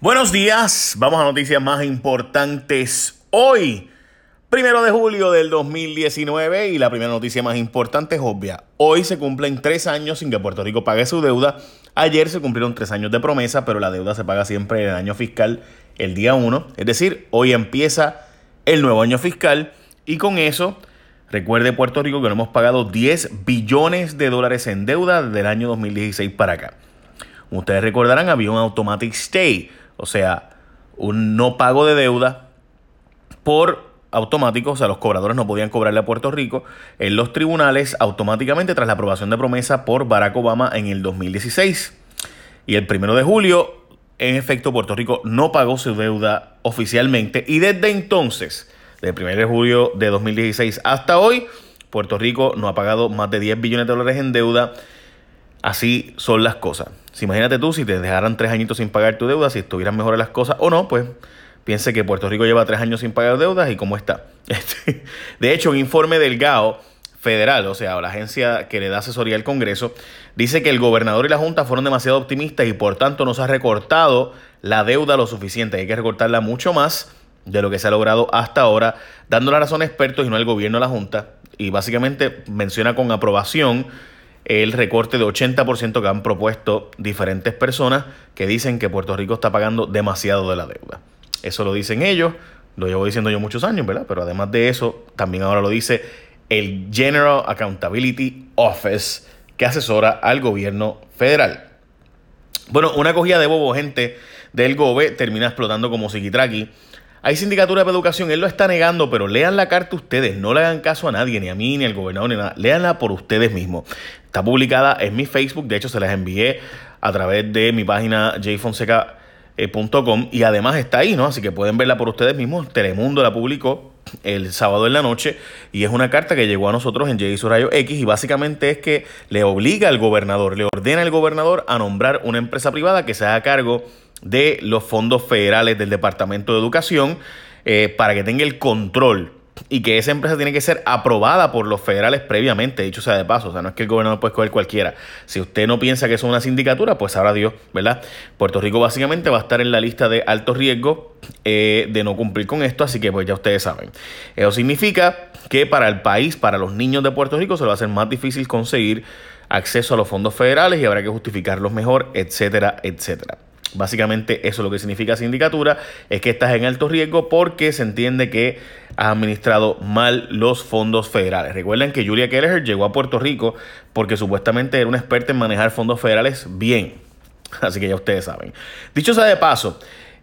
Buenos días, vamos a noticias más importantes hoy, primero de julio del 2019 y la primera noticia más importante es obvia. Hoy se cumplen tres años sin que Puerto Rico pague su deuda. Ayer se cumplieron tres años de promesa, pero la deuda se paga siempre en el año fiscal el día 1. Es decir, hoy empieza el nuevo año fiscal y con eso recuerde Puerto Rico que no hemos pagado 10 billones de dólares en deuda desde el año 2016 para acá. Ustedes recordarán, había un automatic stay o sea, un no pago de deuda por automático, o sea, los cobradores no podían cobrarle a Puerto Rico en los tribunales automáticamente tras la aprobación de promesa por Barack Obama en el 2016. Y el primero de julio, en efecto, Puerto Rico no pagó su deuda oficialmente y desde entonces, del 1 de julio de 2016 hasta hoy, Puerto Rico no ha pagado más de 10 billones de dólares en deuda. Así son las cosas. Si imagínate tú, si te dejaran tres añitos sin pagar tu deuda, si estuvieran mejores las cosas o no, pues piense que Puerto Rico lleva tres años sin pagar deudas y cómo está. Este, de hecho, un informe del GAO federal, o sea, la agencia que le da asesoría al Congreso, dice que el gobernador y la Junta fueron demasiado optimistas y por tanto nos ha recortado la deuda lo suficiente. Hay que recortarla mucho más de lo que se ha logrado hasta ahora, dando la razón a expertos y no al gobierno de la Junta. Y básicamente menciona con aprobación el recorte de 80% que han propuesto diferentes personas que dicen que Puerto Rico está pagando demasiado de la deuda. Eso lo dicen ellos, lo llevo diciendo yo muchos años, ¿verdad? Pero además de eso, también ahora lo dice el General Accountability Office que asesora al gobierno federal. Bueno, una cogida de bobo, gente del GOBE termina explotando como Sikitraki hay sindicatura de educación, él lo está negando, pero lean la carta ustedes, no le hagan caso a nadie, ni a mí, ni al gobernador, ni nada. Leanla por ustedes mismos. Está publicada en mi Facebook, de hecho se las envié a través de mi página jfonseca.com y además está ahí, ¿no? Así que pueden verla por ustedes mismos. Telemundo la publicó el sábado en la noche y es una carta que llegó a nosotros en J. Rayo X y básicamente es que le obliga al gobernador, le ordena al gobernador a nombrar una empresa privada que se haga cargo de los fondos federales del Departamento de Educación eh, para que tenga el control y que esa empresa tiene que ser aprobada por los federales previamente, dicho sea de paso, o sea, no es que el gobernador puede escoger cualquiera. Si usted no piensa que es una sindicatura, pues sabrá Dios, ¿verdad? Puerto Rico básicamente va a estar en la lista de alto riesgo eh, de no cumplir con esto, así que pues ya ustedes saben. Eso significa que para el país, para los niños de Puerto Rico, se va a hacer más difícil conseguir acceso a los fondos federales y habrá que justificarlos mejor, etcétera, etcétera. Básicamente eso es lo que significa sindicatura, es que estás en alto riesgo porque se entiende que has administrado mal los fondos federales. Recuerden que Julia Kelleher llegó a Puerto Rico porque supuestamente era una experta en manejar fondos federales bien. Así que ya ustedes saben. Dicho sea de paso,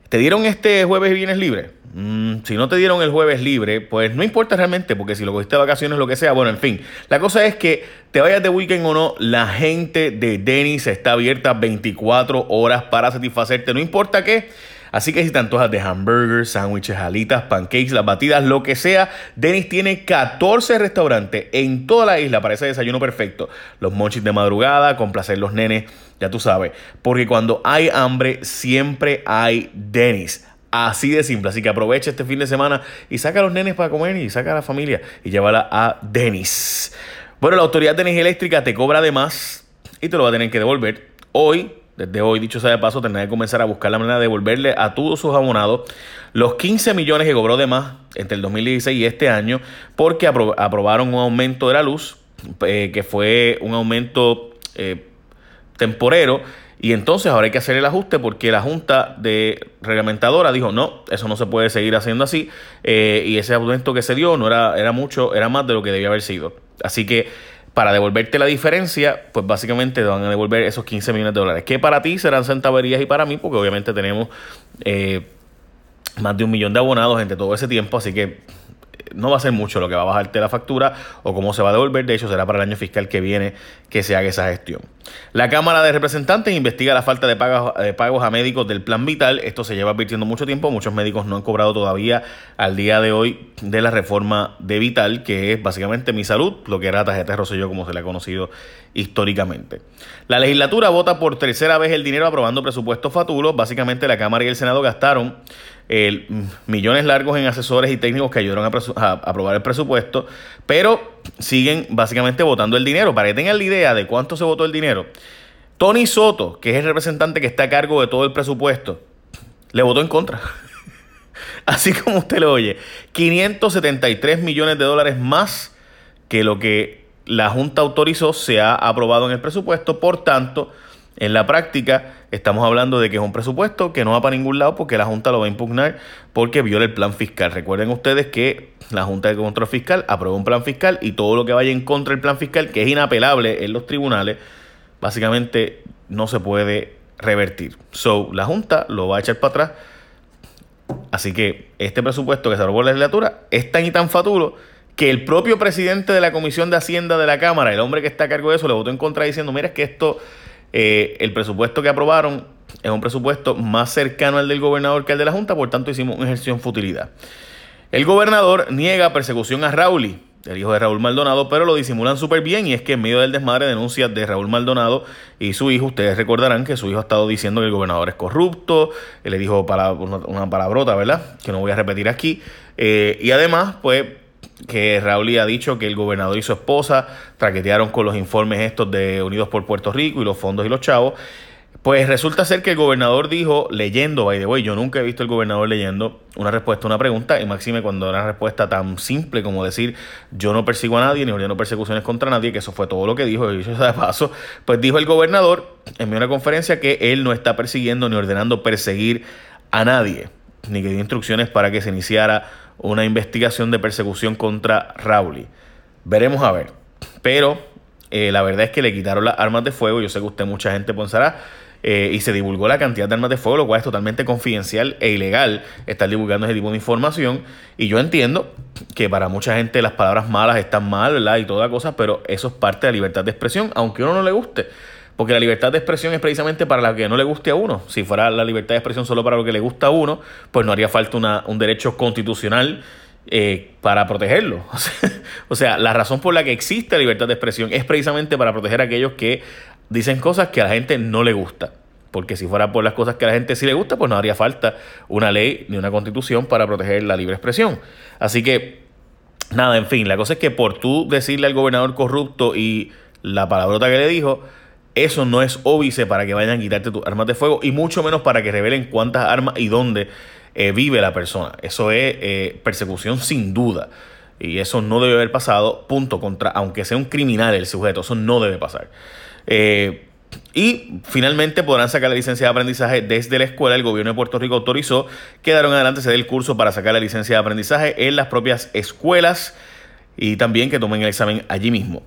¿te dieron este jueves y viernes libre? Mm, si no te dieron el jueves libre, pues no importa realmente, porque si lo cogiste de vacaciones, lo que sea, bueno, en fin. La cosa es que te vayas de weekend o no, la gente de Dennis está abierta 24 horas para satisfacerte, no importa qué. Así que si te de hamburgers, sándwiches, alitas, pancakes, las batidas, lo que sea, Dennis tiene 14 restaurantes en toda la isla para ese desayuno perfecto. Los monchis de madrugada, complacer los nenes, ya tú sabes. Porque cuando hay hambre, siempre hay Dennis. Así de simple. Así que aprovecha este fin de semana y saca a los nenes para comer y saca a la familia y llévala a Denis. Bueno, la Autoridad de Energía Eléctrica te cobra de más y te lo va a tener que devolver. Hoy, desde hoy, dicho sea de paso, tendrá que comenzar a buscar la manera de devolverle a todos sus abonados los 15 millones que cobró de más entre el 2016 y este año porque aprobaron un aumento de la luz, eh, que fue un aumento eh, temporero y entonces ahora hay que hacer el ajuste porque la Junta de Reglamentadora dijo, no, eso no se puede seguir haciendo así. Eh, y ese aumento que se dio no era, era mucho, era más de lo que debía haber sido. Así que para devolverte la diferencia, pues básicamente te van a devolver esos 15 millones de dólares. Que para ti serán centaverías y para mí, porque obviamente tenemos eh, más de un millón de abonados entre todo ese tiempo. Así que no va a ser mucho lo que va a bajarte la factura o cómo se va a devolver. De hecho, será para el año fiscal que viene que se haga esa gestión. La Cámara de Representantes investiga la falta de pagos, de pagos a médicos del Plan Vital. Esto se lleva advirtiendo mucho tiempo. Muchos médicos no han cobrado todavía al día de hoy de la reforma de Vital, que es básicamente mi salud, lo que era tarjeta de Rosselló como se le ha conocido históricamente. La legislatura vota por tercera vez el dinero aprobando presupuestos fatulos. Básicamente la Cámara y el Senado gastaron millones largos en asesores y técnicos que ayudaron a, aprobar el presupuesto, pero siguen básicamente votando el dinero. Para que tengan la idea de cuánto se votó el dinero, Tony Soto, que es el representante que está a cargo de todo el presupuesto, le votó en contra. Así como usted lo oye, 573 millones de dólares más que lo que la Junta autorizó se ha aprobado en el presupuesto. Por tanto, en la práctica, estamos hablando de que es un presupuesto que no va para ningún lado porque la Junta lo va a impugnar porque viola el plan fiscal. Recuerden ustedes que la Junta de Control Fiscal aprueba un plan fiscal y todo lo que vaya en contra del plan fiscal, que es inapelable en los tribunales, básicamente no se puede revertir. So, la Junta lo va a echar para atrás. Así que este presupuesto que se aprobó en la legislatura es tan y tan faturo que el propio presidente de la Comisión de Hacienda de la Cámara, el hombre que está a cargo de eso, le votó en contra diciendo, mira, es que esto eh, el presupuesto que aprobaron es un presupuesto más cercano al del gobernador que al de la Junta, por tanto hicimos un ejercicio en futilidad. El gobernador niega persecución a Raúl, el hijo de Raúl Maldonado, pero lo disimulan súper bien y es que en medio del desmadre denuncias de Raúl Maldonado y su hijo, ustedes recordarán que su hijo ha estado diciendo que el gobernador es corrupto, le dijo una palabrota, ¿verdad? Que no voy a repetir aquí. Eh, y además, pues que Raúl ha dicho que el gobernador y su esposa traquetearon con los informes estos de Unidos por Puerto Rico y los fondos y los chavos. Pues resulta ser que el gobernador dijo, leyendo, by the way, yo nunca he visto el gobernador leyendo una respuesta a una pregunta, y máxime cuando era una respuesta tan simple como decir, yo no persigo a nadie, ni ordeno persecuciones contra nadie, que eso fue todo lo que dijo, y eso de paso, pues dijo el gobernador en una conferencia que él no está persiguiendo ni ordenando perseguir a nadie, ni que dio instrucciones para que se iniciara una investigación de persecución contra Rowley. Veremos a ver. Pero eh, la verdad es que le quitaron las armas de fuego. Yo sé que usted, mucha gente pensará. Eh, y se divulgó la cantidad de armas de fuego, lo cual es totalmente confidencial e ilegal estar divulgando ese tipo de información. Y yo entiendo que para mucha gente las palabras malas están mal, ¿verdad? Y toda cosa, pero eso es parte de la libertad de expresión, aunque a uno no le guste. Porque la libertad de expresión es precisamente para la que no le guste a uno. Si fuera la libertad de expresión solo para lo que le gusta a uno, pues no haría falta un derecho constitucional eh, para protegerlo. O sea, la razón por la que existe la libertad de expresión es precisamente para proteger a aquellos que dicen cosas que a la gente no le gusta. Porque si fuera por las cosas que a la gente sí le gusta, pues no haría falta una ley ni una constitución para proteger la libre expresión. Así que, nada, en fin, la cosa es que por tú decirle al gobernador corrupto y la palabrota que le dijo, eso no es óbice para que vayan a quitarte tus armas de fuego y mucho menos para que revelen cuántas armas y dónde eh, vive la persona. Eso es eh, persecución sin duda. Y eso no debe haber pasado, punto, contra, aunque sea un criminal el sujeto, eso no debe pasar. Eh, y finalmente podrán sacar la licencia de aprendizaje desde la escuela. El gobierno de Puerto Rico autorizó que daron adelante se dé el curso para sacar la licencia de aprendizaje en las propias escuelas y también que tomen el examen allí mismo.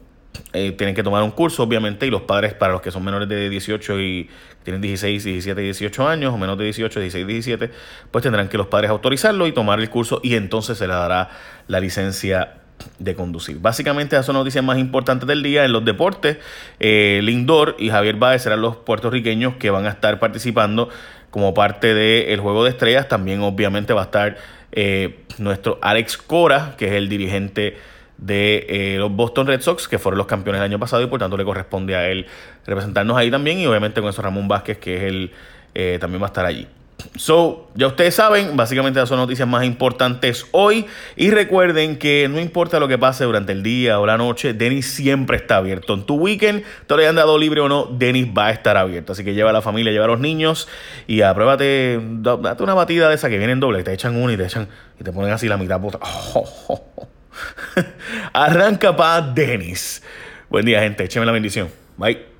Eh, tienen que tomar un curso, obviamente, y los padres, para los que son menores de 18 y tienen 16, 17, 18 años, o menos de 18, 16, 17, pues tendrán que los padres autorizarlo y tomar el curso y entonces se le dará la licencia de conducir. Básicamente esas son noticias más importantes del día en los deportes. Eh, Lindor y Javier Báez serán los puertorriqueños que van a estar participando como parte del Juego de Estrellas. También obviamente va a estar eh, nuestro Alex Cora, que es el dirigente de eh, los Boston Red Sox, que fueron los campeones el año pasado y por tanto le corresponde a él representarnos ahí también y obviamente con eso Ramón Vázquez, que es el, eh, también va a estar allí. So, ya ustedes saben, básicamente esas son noticias más importantes hoy. Y recuerden que no importa lo que pase durante el día o la noche, Denis siempre está abierto. En tu weekend, te lo hayan dado libre o no, Denis va a estar abierto. Así que lleva a la familia, lleva a los niños y apruébate, date una batida de esa que viene en doble, te echan una y te echan y te ponen así la mitad. Arranca para Denis. Buen día, gente. Écheme la bendición. Bye.